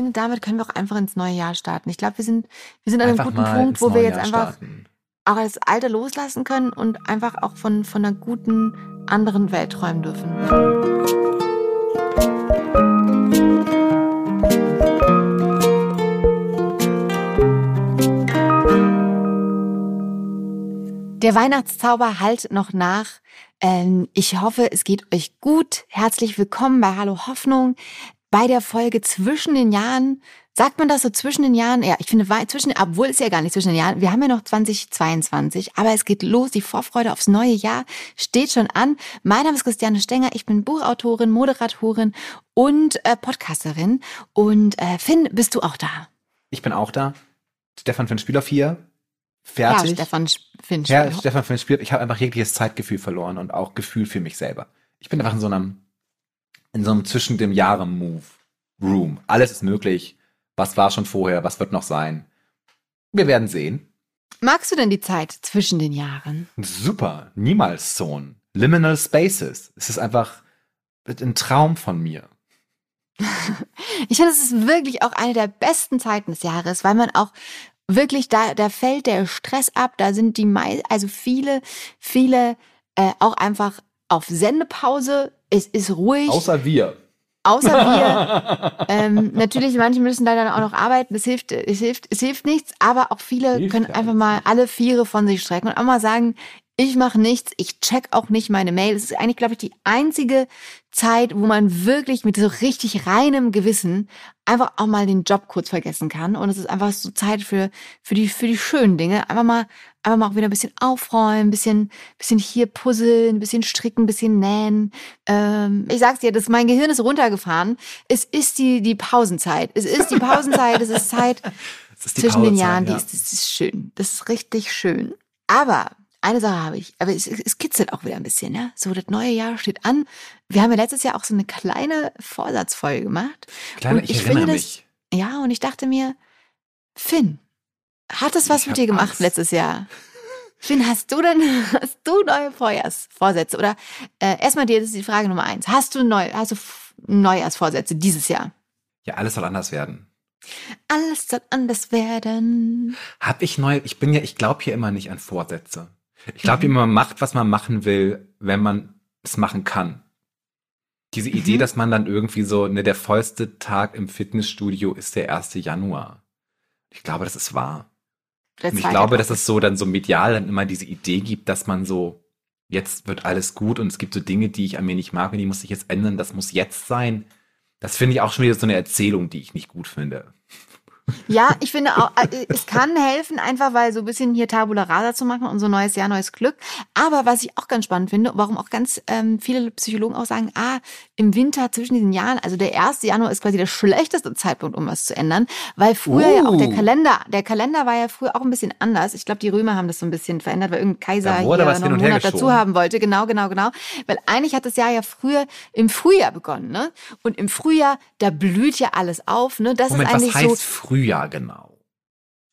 finde, damit können wir auch einfach ins neue Jahr starten. Ich glaube, wir sind, wir sind an einem guten Punkt, wo wir jetzt einfach starten. auch das Alte loslassen können und einfach auch von, von einer guten anderen Welt träumen dürfen. Der Weihnachtszauber halt noch nach. Ähm, ich hoffe, es geht euch gut. Herzlich willkommen bei Hallo Hoffnung. Bei der Folge zwischen den Jahren. Sagt man das so zwischen den Jahren? Ja, ich finde, zwischen, obwohl es ja gar nicht zwischen den Jahren. Wir haben ja noch 2022, aber es geht los. Die Vorfreude aufs neue Jahr steht schon an. Mein Name ist Christiane Stenger. Ich bin Buchautorin, Moderatorin und äh, Podcasterin. Und äh, Finn, bist du auch da? Ich bin auch da. Stefan Finn Spielhoff hier fertig. Ja, Stefan Finch. Ja, Stefan Finch spielt. Ich habe einfach jegliches Zeitgefühl verloren und auch Gefühl für mich selber. Ich bin einfach in so einem, in so einem zwischen dem Jahren Move Room. Alles ist möglich. Was war schon vorher? Was wird noch sein? Wir werden sehen. Magst du denn die Zeit zwischen den Jahren? Super. Niemals Zone. Liminal Spaces. Es ist einfach ein Traum von mir. ich finde, es ist wirklich auch eine der besten Zeiten des Jahres, weil man auch wirklich, da, da fällt der Stress ab, da sind die also viele, viele äh, auch einfach auf Sendepause. Es ist ruhig. Außer wir. Außer wir. ähm, natürlich, manche müssen da dann auch noch arbeiten. Das hilft, es hilft, es hilft nichts. Aber auch viele hilft können einfach mal alle Viere von sich strecken und auch mal sagen, ich mache nichts, ich check auch nicht meine Mail. Es ist eigentlich, glaube ich, die einzige Zeit, wo man wirklich mit so richtig reinem Gewissen einfach auch mal den Job kurz vergessen kann. Und es ist einfach so Zeit für, für die, für die schönen Dinge. Einfach mal, einfach mal auch wieder ein bisschen aufräumen, ein bisschen, bisschen hier puzzeln, ein bisschen stricken, ein bisschen nähen. Ähm, ich sag's dir, das, mein Gehirn ist runtergefahren. Es ist die, die Pausenzeit. Es ist die Pausenzeit. es ist Zeit ist zwischen den Jahren. Ja. Die ist, das ist schön. Das ist richtig schön. Aber eine Sache habe ich, aber es, es kitzelt auch wieder ein bisschen, ja. So, das neue Jahr steht an. Wir haben ja letztes Jahr auch so eine kleine Vorsatzfolge gemacht. Kleine, ich, ich erinnere finde mich. Das, ja, und ich dachte mir, Finn, hat das was ich mit dir gemacht Angst. letztes Jahr? Finn, hast du denn, hast du neue Vorjahrsvorsätze? Oder äh, erstmal dir, das ist die Frage Nummer eins. Hast du neu, hast du Neujahrsvorsätze dieses Jahr? Ja, alles soll anders werden. Alles soll anders werden. Hab ich neu, ich bin ja, ich glaube hier immer nicht an Vorsätze. Ich glaube, mhm. man macht, was man machen will, wenn man es machen kann. Diese Idee, mhm. dass man dann irgendwie so, ne, der vollste Tag im Fitnessstudio ist der 1. Januar. Ich glaube, das ist wahr. Und ich glaube, dass es so dann so medial dann immer diese Idee gibt, dass man so, jetzt wird alles gut und es gibt so Dinge, die ich an mir nicht mag und die muss ich jetzt ändern, das muss jetzt sein. Das finde ich auch schon wieder so eine Erzählung, die ich nicht gut finde. Ja, ich finde auch, äh, es kann helfen, einfach weil so ein bisschen hier Tabula Rasa zu machen und so neues Jahr, neues Glück. Aber was ich auch ganz spannend finde, warum auch ganz ähm, viele Psychologen auch sagen, ah, im Winter zwischen diesen Jahren, also der 1. Januar ist quasi der schlechteste Zeitpunkt, um was zu ändern, weil früher uh. ja auch der oh. Kalender, der Kalender war ja früher auch ein bisschen anders. Ich glaube, die Römer haben das so ein bisschen verändert, weil irgendein Kaiser hier noch einen Monat dazu haben wollte. Genau, genau, genau. Weil eigentlich hat das Jahr ja früher im Frühjahr begonnen, ne? Und im Frühjahr, da blüht ja alles auf, ne? Das Moment, ist eigentlich was heißt so. Frühjahr genau?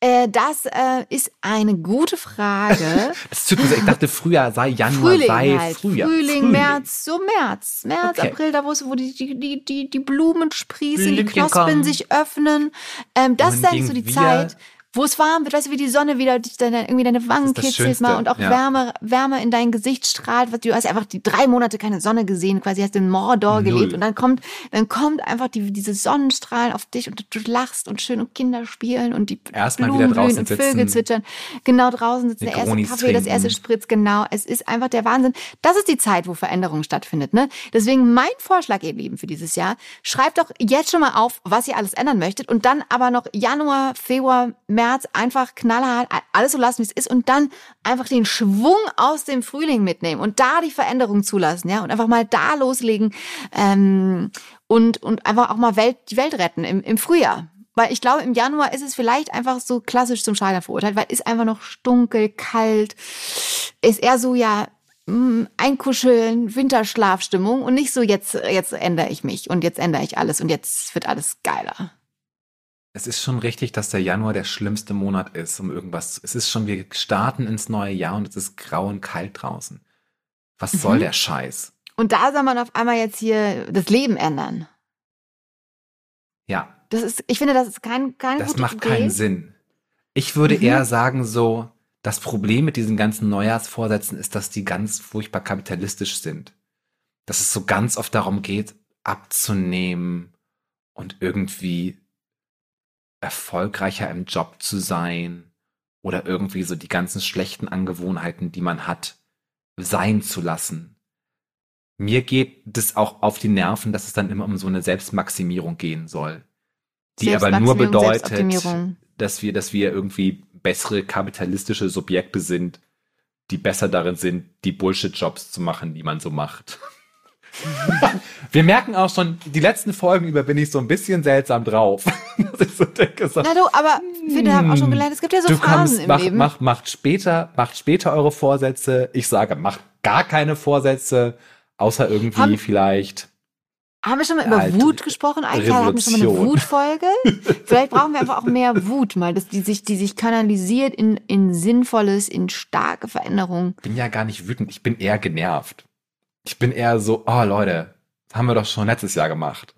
Äh, das äh, ist eine gute Frage. das tut mir so, ich dachte Frühjahr sei Januar, Frühling sei halt. Frühjahr. Frühling, Frühling, März, so März, März, okay. April, da wo, wo die, die, die, die, die Blumen sprießen, Blümchen die Knospen kommen. sich öffnen. Ähm, das ist eigentlich so die Zeit wo es warm wird, weißt du, wie die Sonne wieder deine, irgendwie deine Wangen kitzelt mal und auch ja. Wärme, Wärme in dein Gesicht strahlt. Was, du hast einfach die drei Monate keine Sonne gesehen, quasi hast in Mordor Null. gelebt und dann kommt, dann kommt einfach die, diese Sonnenstrahlen auf dich und du, lachst und schön und Kinder spielen und die Erstmal Blumen blühen und Vögel zwitschern. Genau draußen sitzt der erste Kaffee, trinken. das erste Spritz, genau. Es ist einfach der Wahnsinn. Das ist die Zeit, wo Veränderung stattfindet, ne? Deswegen mein Vorschlag, ihr Lieben, für dieses Jahr, schreibt doch jetzt schon mal auf, was ihr alles ändern möchtet und dann aber noch Januar, Februar, März einfach knallhart alles so lassen, wie es ist und dann einfach den Schwung aus dem Frühling mitnehmen und da die Veränderung zulassen, ja, und einfach mal da loslegen ähm, und, und einfach auch mal Welt, die Welt retten im, im Frühjahr. Weil ich glaube, im Januar ist es vielleicht einfach so klassisch zum Scheitern verurteilt, weil ist einfach noch dunkel, kalt, ist eher so, ja, mm, Einkuscheln, Winterschlafstimmung und nicht so jetzt, jetzt ändere ich mich und jetzt ändere ich alles und jetzt wird alles geiler. Es ist schon richtig, dass der Januar der schlimmste Monat ist, um irgendwas. Es ist schon, wir starten ins neue Jahr und es ist grau und kalt draußen. Was mhm. soll der Scheiß? Und da soll man auf einmal jetzt hier das Leben ändern. Ja. Das ist, ich finde, das ist kein, kein Das macht Idee. keinen Sinn. Ich würde mhm. eher sagen so, das Problem mit diesen ganzen Neujahrsvorsätzen ist, dass die ganz furchtbar kapitalistisch sind. Dass es so ganz oft darum geht, abzunehmen und irgendwie erfolgreicher im Job zu sein oder irgendwie so die ganzen schlechten Angewohnheiten, die man hat, sein zu lassen. Mir geht das auch auf die Nerven, dass es dann immer um so eine Selbstmaximierung gehen soll. Die aber nur bedeutet, dass wir, dass wir irgendwie bessere kapitalistische Subjekte sind, die besser darin sind, die Bullshit-Jobs zu machen, die man so macht. Wir merken auch schon, die letzten Folgen über bin ich so ein bisschen seltsam drauf. So denke, so, Na du, aber wir haben auch schon gelernt, es gibt ja so Phasen kommst, im mach, Leben. Macht, macht später, macht später eure Vorsätze. Ich sage, macht gar keine Vorsätze, außer irgendwie haben, vielleicht. Haben wir schon mal über halt Wut gesprochen? Eigentlich hatten wir schon mal eine Wutfolge. Vielleicht brauchen wir einfach auch mehr Wut, mal, dass die sich, die sich kanalisiert in, in Sinnvolles, in starke Veränderungen. Ich bin ja gar nicht wütend, ich bin eher genervt. Ich bin eher so, oh Leute, das haben wir doch schon letztes Jahr gemacht.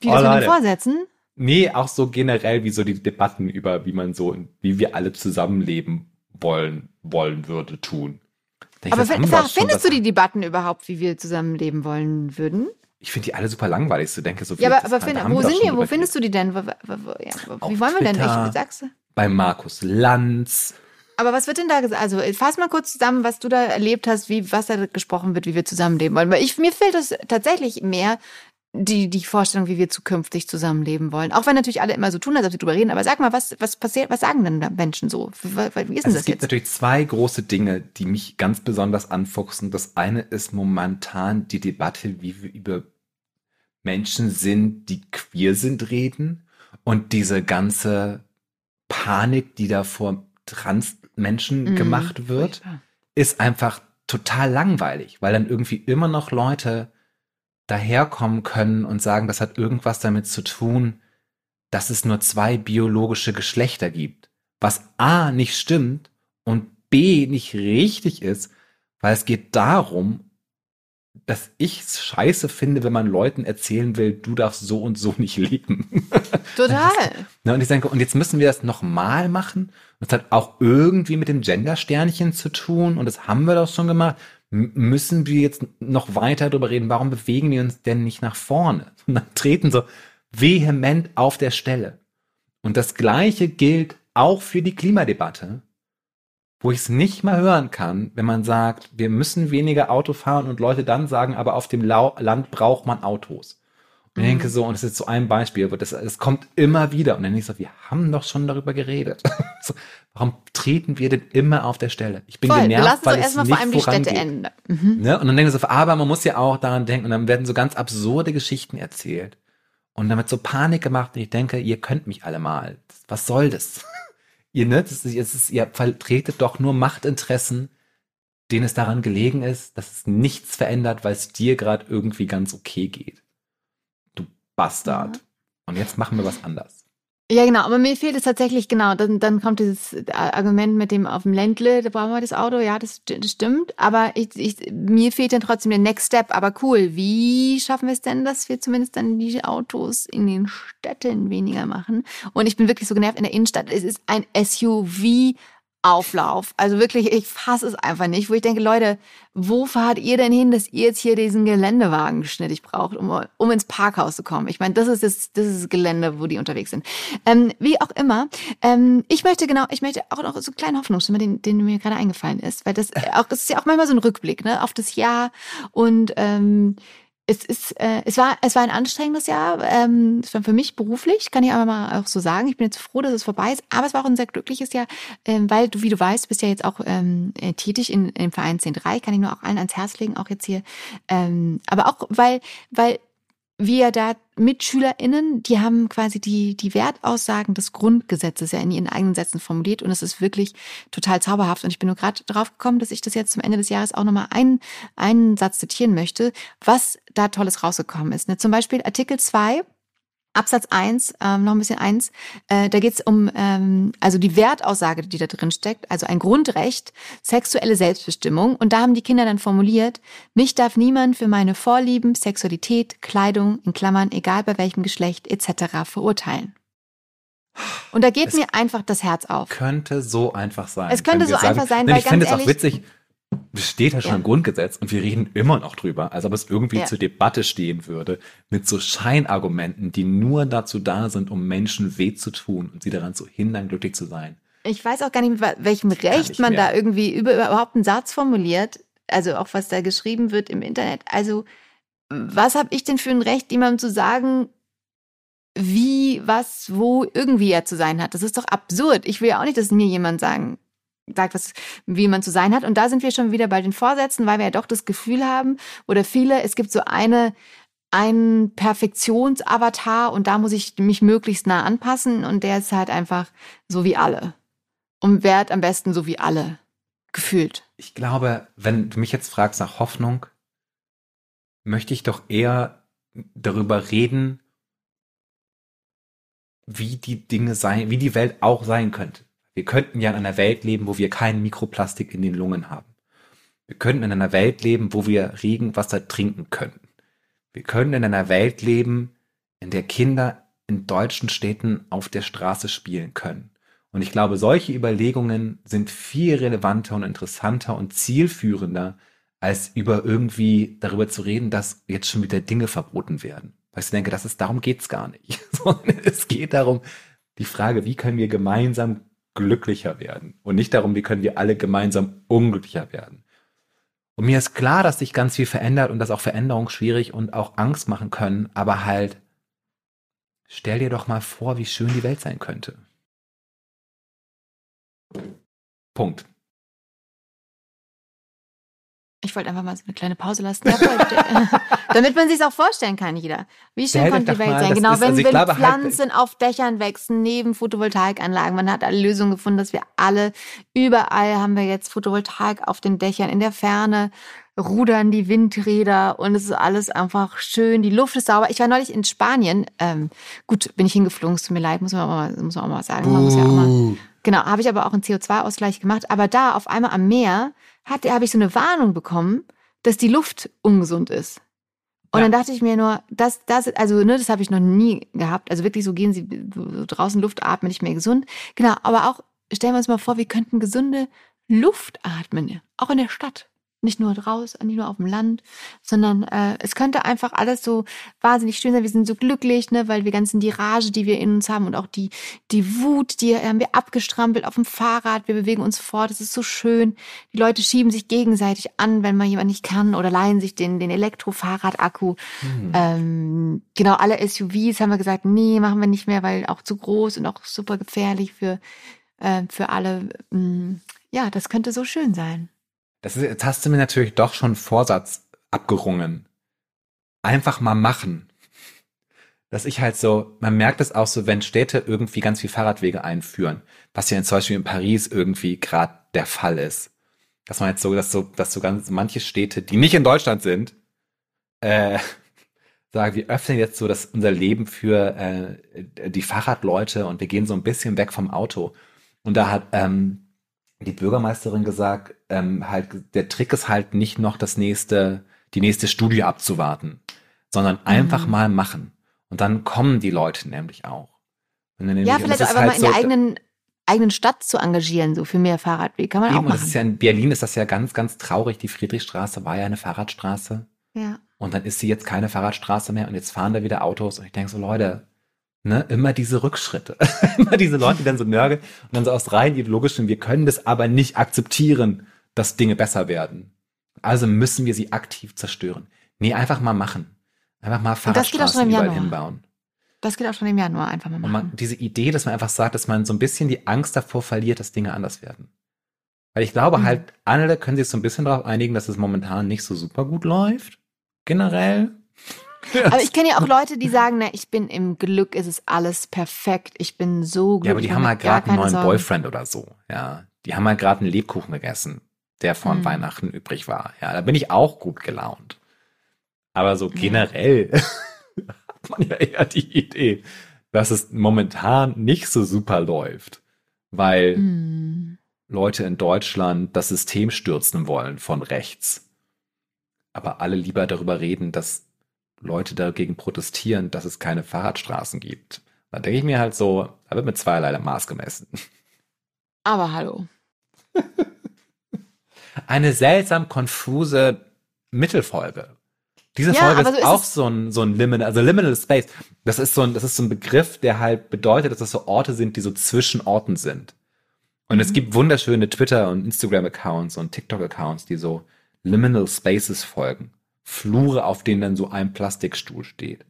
Wie oh, das mit den Vorsätzen? Nee, auch so generell wie so die Debatten über, wie man so, wie wir alle zusammenleben wollen, wollen würde, tun. Ich, aber find, schon, findest du die Debatten überhaupt, wie wir zusammenleben wollen würden? Ich finde die alle super langweilig. Du denkst so Ja, aber, aber find, wo sind die? Wo findest du die denn? Wo, wo, ja, wie wollen wir denn? Ich sag's. Bei Markus Lanz. Aber was wird denn da gesagt? Also fass mal kurz zusammen, was du da erlebt hast, wie was da gesprochen wird, wie wir zusammenleben wollen. Weil ich mir fehlt es tatsächlich mehr die die Vorstellung, wie wir zukünftig zusammenleben wollen. Auch wenn natürlich alle immer so tun, als ob sie drüber reden. Aber sag mal, was was passiert? Was sagen denn da Menschen so? Wie, ist denn also das es gibt natürlich zwei große Dinge, die mich ganz besonders anfuchsen. Das eine ist momentan die Debatte, wie wir über Menschen sind, die queer sind, reden und diese ganze Panik, die da vor trans Menschen mhm. gemacht wird, ist einfach total langweilig, weil dann irgendwie immer noch Leute daherkommen können und sagen, das hat irgendwas damit zu tun, dass es nur zwei biologische Geschlechter gibt. Was A nicht stimmt und B nicht richtig ist, weil es geht darum, dass ich es scheiße finde, wenn man Leuten erzählen will, du darfst so und so nicht leben. Total. Ne, und ich denke, und jetzt müssen wir das nochmal machen. Das hat auch irgendwie mit dem Gender-Sternchen zu tun. Und das haben wir doch schon gemacht. M müssen wir jetzt noch weiter darüber reden, warum bewegen wir uns denn nicht nach vorne? Und dann treten so vehement auf der Stelle. Und das Gleiche gilt auch für die Klimadebatte wo ich es nicht mal hören kann, wenn man sagt, wir müssen weniger Auto fahren und Leute dann sagen, aber auf dem Lau Land braucht man Autos. Und ich denke mhm. so, und das ist so ein Beispiel, aber das, das kommt immer wieder. Und dann denke ich so, wir haben doch schon darüber geredet. so, warum treten wir denn immer auf der Stelle? Ich bin Voll, genervt, weil es nicht vor allem die Städte enden. Mhm. Ne? Und dann denke ich so, aber man muss ja auch daran denken, und dann werden so ganz absurde Geschichten erzählt. Und damit so Panik gemacht, und ich denke, ihr könnt mich alle mal. Was soll das? Ihr, ne, das ist, es ist, ihr vertretet doch nur Machtinteressen, denen es daran gelegen ist, dass es nichts verändert, weil es dir gerade irgendwie ganz okay geht. Du Bastard. Ja. Und jetzt machen wir was anders. Ja, genau, aber mir fehlt es tatsächlich, genau, dann, dann kommt dieses Argument mit dem auf dem Ländle, da brauchen wir das Auto, ja, das, das stimmt, aber ich, ich, mir fehlt dann trotzdem der Next Step, aber cool, wie schaffen wir es denn, dass wir zumindest dann die Autos in den Städten weniger machen? Und ich bin wirklich so genervt in der Innenstadt, es ist ein SUV Auflauf. Also wirklich, ich fasse es einfach nicht, wo ich denke, Leute, wo fahrt ihr denn hin, dass ihr jetzt hier diesen Geländewagen schnittig braucht, um, um ins Parkhaus zu kommen? Ich meine, das ist das, das ist das Gelände, wo die unterwegs sind. Ähm, wie auch immer, ähm, ich möchte genau, ich möchte auch noch so einen kleinen Hoffnungsschimmer, den, den mir gerade eingefallen ist, weil das auch, das ist ja auch manchmal so ein Rückblick, ne, auf das Jahr und ähm, es ist, äh, es war, es war ein anstrengendes Jahr. Ähm, es war für mich beruflich, kann ich aber mal auch so sagen. Ich bin jetzt froh, dass es vorbei ist. Aber es war auch ein sehr glückliches Jahr, ähm, weil du, wie du weißt, bist ja jetzt auch ähm, äh, tätig in, dem Verein 10.3. Kann ich nur auch allen ans Herz legen, auch jetzt hier. Ähm, aber auch, weil, weil wir da MitschülerInnen, die haben quasi die, die Wertaussagen des Grundgesetzes ja in ihren eigenen Sätzen formuliert und es ist wirklich total zauberhaft. Und ich bin nur gerade drauf gekommen, dass ich das jetzt zum Ende des Jahres auch nochmal einen, einen Satz zitieren möchte, was da Tolles rausgekommen ist. Ne? Zum Beispiel Artikel 2 Absatz 1, ähm, noch ein bisschen eins, äh, da geht es um ähm, also die Wertaussage, die da drin steckt, also ein Grundrecht, sexuelle Selbstbestimmung. Und da haben die Kinder dann formuliert, mich darf niemand für meine Vorlieben, Sexualität, Kleidung, in Klammern, egal bei welchem Geschlecht etc. verurteilen. Und da geht es mir einfach das Herz auf. Könnte so einfach sein. Es könnte so sagen, einfach sein, weil weil ich finde es ganz auch witzig. Es steht ja schon Ja. im Grundgesetz und wir reden immer noch drüber, als ob es irgendwie Ja. zur Debatte stehen würde, mit so Scheinargumenten, die nur dazu da sind, um Menschen weh zu tun und sie daran zu hindern, glücklich zu sein. Ich weiß auch gar nicht, mit welchem Recht man mehr. da irgendwie über, überhaupt einen Satz formuliert. Also auch was da geschrieben wird im Internet. Also was habe ich denn für ein Recht, jemandem zu sagen, wie, was, wo irgendwie er zu sein hat? Das ist doch absurd. Ich will ja auch nicht, dass mir jemand sagen, sagt, was, wie man zu sein hat. Und da sind wir schon wieder bei den Vorsätzen, weil wir ja doch das Gefühl haben, oder viele, es gibt so eine, einen Perfektionsavatar und da muss ich mich möglichst nah anpassen und der ist halt einfach so wie alle. Und wert am besten so wie alle. Gefühlt. Ich glaube, wenn du mich jetzt fragst nach Hoffnung, möchte ich doch eher darüber reden, wie die Dinge sein, wie die Welt auch sein könnte. Wir könnten ja in einer Welt leben, wo wir kein Mikroplastik in den Lungen haben. Wir könnten in einer Welt leben, wo wir Regenwasser trinken könnten. Wir können in einer Welt leben, in der Kinder in deutschen Städten auf der Straße spielen können. Und ich glaube, solche Überlegungen sind viel relevanter und interessanter und zielführender, als über irgendwie darüber zu reden, dass jetzt schon wieder Dinge verboten werden. Weil ich denke, das ist, darum geht's gar nicht. Sondern es geht darum, die Frage, wie können wir gemeinsam glücklicher werden? Und nicht darum, wie können wir alle gemeinsam unglücklicher werden. Und mir ist klar, dass sich ganz viel verändert und dass auch Veränderungen schwierig und auch Angst machen können, aber halt, stell dir doch mal vor, wie schön die Welt sein könnte. Punkt. Ich wollte einfach mal so eine kleine Pause lassen. Ja. Damit man sich auch vorstellen kann, jeder. Wie schön konnte die Welt mal, sein? Genau, ist- wenn, also wenn glaube halt- Pflanzen auf Dächern wachsen, neben Photovoltaikanlagen. Man hat alle Lösungen gefunden, dass wir alle, überall haben wir jetzt Photovoltaik auf den Dächern, in der Ferne rudern die Windräder und es ist alles einfach schön. Die Luft ist sauber. Ich war neulich in Spanien. Ähm, gut, bin ich hingeflogen, es tut mir leid, muss man auch mal, muss man auch mal sagen. Man muss ja auch mal Genau, habe ich aber auch einen CO2-Ausgleich gemacht. Aber da auf einmal am Meer hatte, habe ich so eine Warnung bekommen, dass die Luft ungesund ist. Und Ja. dann dachte ich mir nur, das, das, also, ne, das habe ich noch nie gehabt. Also wirklich so gehen sie so draußen Luft atmen, nicht mehr gesund. Genau, aber auch, stellen wir uns mal vor, wir könnten gesunde Luft atmen, auch in der Stadt. Nicht nur draußen, nicht nur auf dem Land, sondern äh, es könnte einfach alles so wahnsinnig schön sein. Wir sind so glücklich, ne, weil wir ganzen die Rage, die wir in uns haben und auch die, die Wut, die haben wir abgestrampelt auf dem Fahrrad. Wir bewegen uns fort. Es ist so schön. Die Leute schieben sich gegenseitig an, wenn mal jemand nicht kann oder leihen sich den, den Elektrofahrradakku. Hm. Ähm, genau, alle SUVs haben wir gesagt, nee, machen wir nicht mehr, weil auch zu groß und auch super gefährlich für, äh, für alle. Mm, Ja, das könnte so schön sein. Das ist, jetzt hast du mir natürlich doch schon Vorsatz abgerungen. Einfach mal machen. Dass ich halt so, man merkt es auch so, wenn Städte irgendwie ganz viel Fahrradwege einführen, was ja zum Beispiel in Paris irgendwie gerade der Fall ist. Dass man jetzt so, dass so, dass so ganz manche Städte, die nicht in Deutschland sind, äh, sagen, wir öffnen jetzt so das, unser Leben für äh, die Fahrradleute und wir gehen so ein bisschen weg vom Auto. Und da hat ähm, die Bürgermeisterin gesagt, ähm, halt, der Trick ist halt nicht noch das nächste, die nächste Studie abzuwarten, sondern einfach Mhm. mal machen. Und dann kommen die Leute nämlich auch. Nämlich- Ja, vielleicht auch einfach mal halt in der so- eigenen, eigenen Stadt zu engagieren, so für mehr Fahrradweg. Kann man Eben, auch und das ist machen. ja in Berlin ist das ja ganz, ganz traurig. Die Friedrichstraße war ja eine Fahrradstraße. Ja. Und dann ist sie jetzt keine Fahrradstraße mehr und jetzt fahren da wieder Autos und ich denke so, Leute, ne, immer diese Rückschritte. immer diese Leute, die dann so nörgeln und dann so aus rein ideologischen, wir können das aber nicht akzeptieren, dass Dinge besser werden. Also müssen wir sie aktiv zerstören. Nee, einfach mal machen. Einfach mal Fahrradstraßen überall hinbauen. Das geht auch schon im Januar einfach mal machen. man, diese Idee, dass man einfach sagt, dass man so ein bisschen die Angst davor verliert, dass Dinge anders werden. Weil ich glaube Mhm. halt, alle können sich so ein bisschen darauf einigen, dass es momentan nicht so super gut läuft. Generell. Aber ich kenne ja auch Leute, die sagen, na, ich bin im Glück, es ist alles perfekt, ich bin so glücklich. Ja, aber die haben halt gerade einen neuen Sorgen. Boyfriend oder so. Ja, die haben halt gerade einen Lebkuchen gegessen, der von Mhm. Weihnachten übrig war. Ja, da bin ich auch gut gelaunt. Aber so generell hat man ja eher die Idee, dass es momentan nicht so super läuft, weil mm. Leute in Deutschland das System stürzen wollen von rechts. Aber alle lieber darüber reden, dass Leute dagegen protestieren, dass es keine Fahrradstraßen gibt. Da denke ich mir halt so, da wird mit zweierlei Maß gemessen. Aber hallo. Eine seltsam konfuse Mittelfolge. Diese ja, Folge ist so auch so ein, so ein Liminal, also Liminal Space. Das ist so ein, das ist so ein Begriff, der halt bedeutet, dass das so Orte sind, die so zwischen Orten sind. Und mhm. es gibt wunderschöne Twitter- und Instagram-Accounts und TikTok-Accounts, die so Liminal Spaces folgen. Flure, auf denen dann so ein Plastikstuhl steht.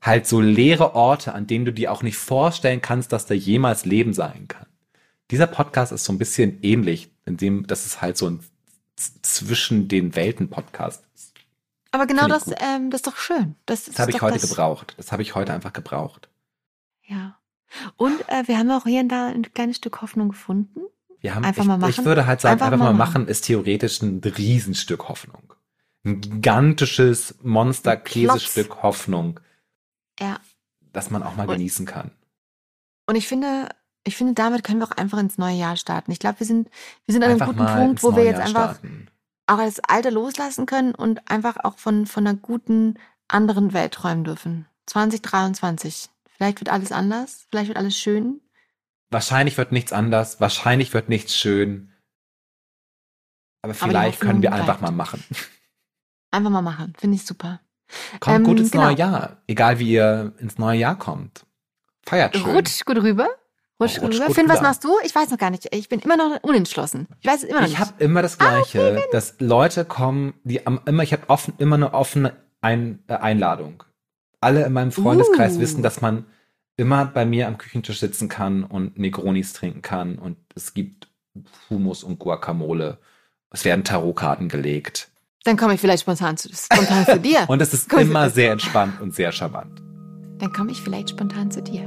Halt so leere Orte, an denen du dir auch nicht vorstellen kannst, dass da jemals Leben sein kann. Dieser Podcast ist so ein bisschen ähnlich, in dem, das ist halt so ein zwischen den Welten Podcast aber genau das, ähm, das ist doch schön. Das, das habe ich heute das... gebraucht. Das habe ich heute einfach gebraucht. Ja. Und äh, wir haben auch hier und da ein kleines Stück Hoffnung gefunden. Wir haben, einfach ich, mal machen. Ich würde halt sagen, einfach, einfach mal machen. machen ist theoretisch ein Riesenstück Hoffnung. Ein gigantisches Monster-Käsestück Hoffnung. Ja. Das man auch mal und, genießen kann. Und ich finde, ich finde, damit können wir auch einfach ins neue Jahr starten. Ich glaube, wir sind, wir sind an einem guten Punkt, wo wir jetzt Jahr einfach starten auch das Alte loslassen können und einfach auch von, von einer guten anderen Welt träumen dürfen. 2023. Vielleicht wird alles anders, vielleicht wird alles schön. Wahrscheinlich wird nichts anders, wahrscheinlich wird nichts schön. Aber vielleicht Aber können wir einfach mal machen. Einfach mal machen, finde ich super. Kommt ähm, gut ins genau. neue Jahr, egal wie ihr ins neue Jahr kommt. Feiert schön. Rutscht gut rüber. Rutsch, rutsch rüber. Finn, was machst du? Ich weiß noch gar nicht. Ich bin immer noch unentschlossen. Ich weiß es immer noch nicht. Ich habe immer das Gleiche, ah, okay, dass Leute kommen, die am, immer, ich habe offen, immer eine offene Ein, äh, Einladung. Alle in meinem Freundeskreis uh. wissen, dass man immer bei mir am Küchentisch sitzen kann und Negronis trinken kann und es gibt Humus und Guacamole. Es werden Tarotkarten gelegt. Dann komme ich vielleicht spontan zu, spontan zu dir. und es ist Komm immer sehr entspannt und sehr charmant. Dann komme ich vielleicht spontan zu dir.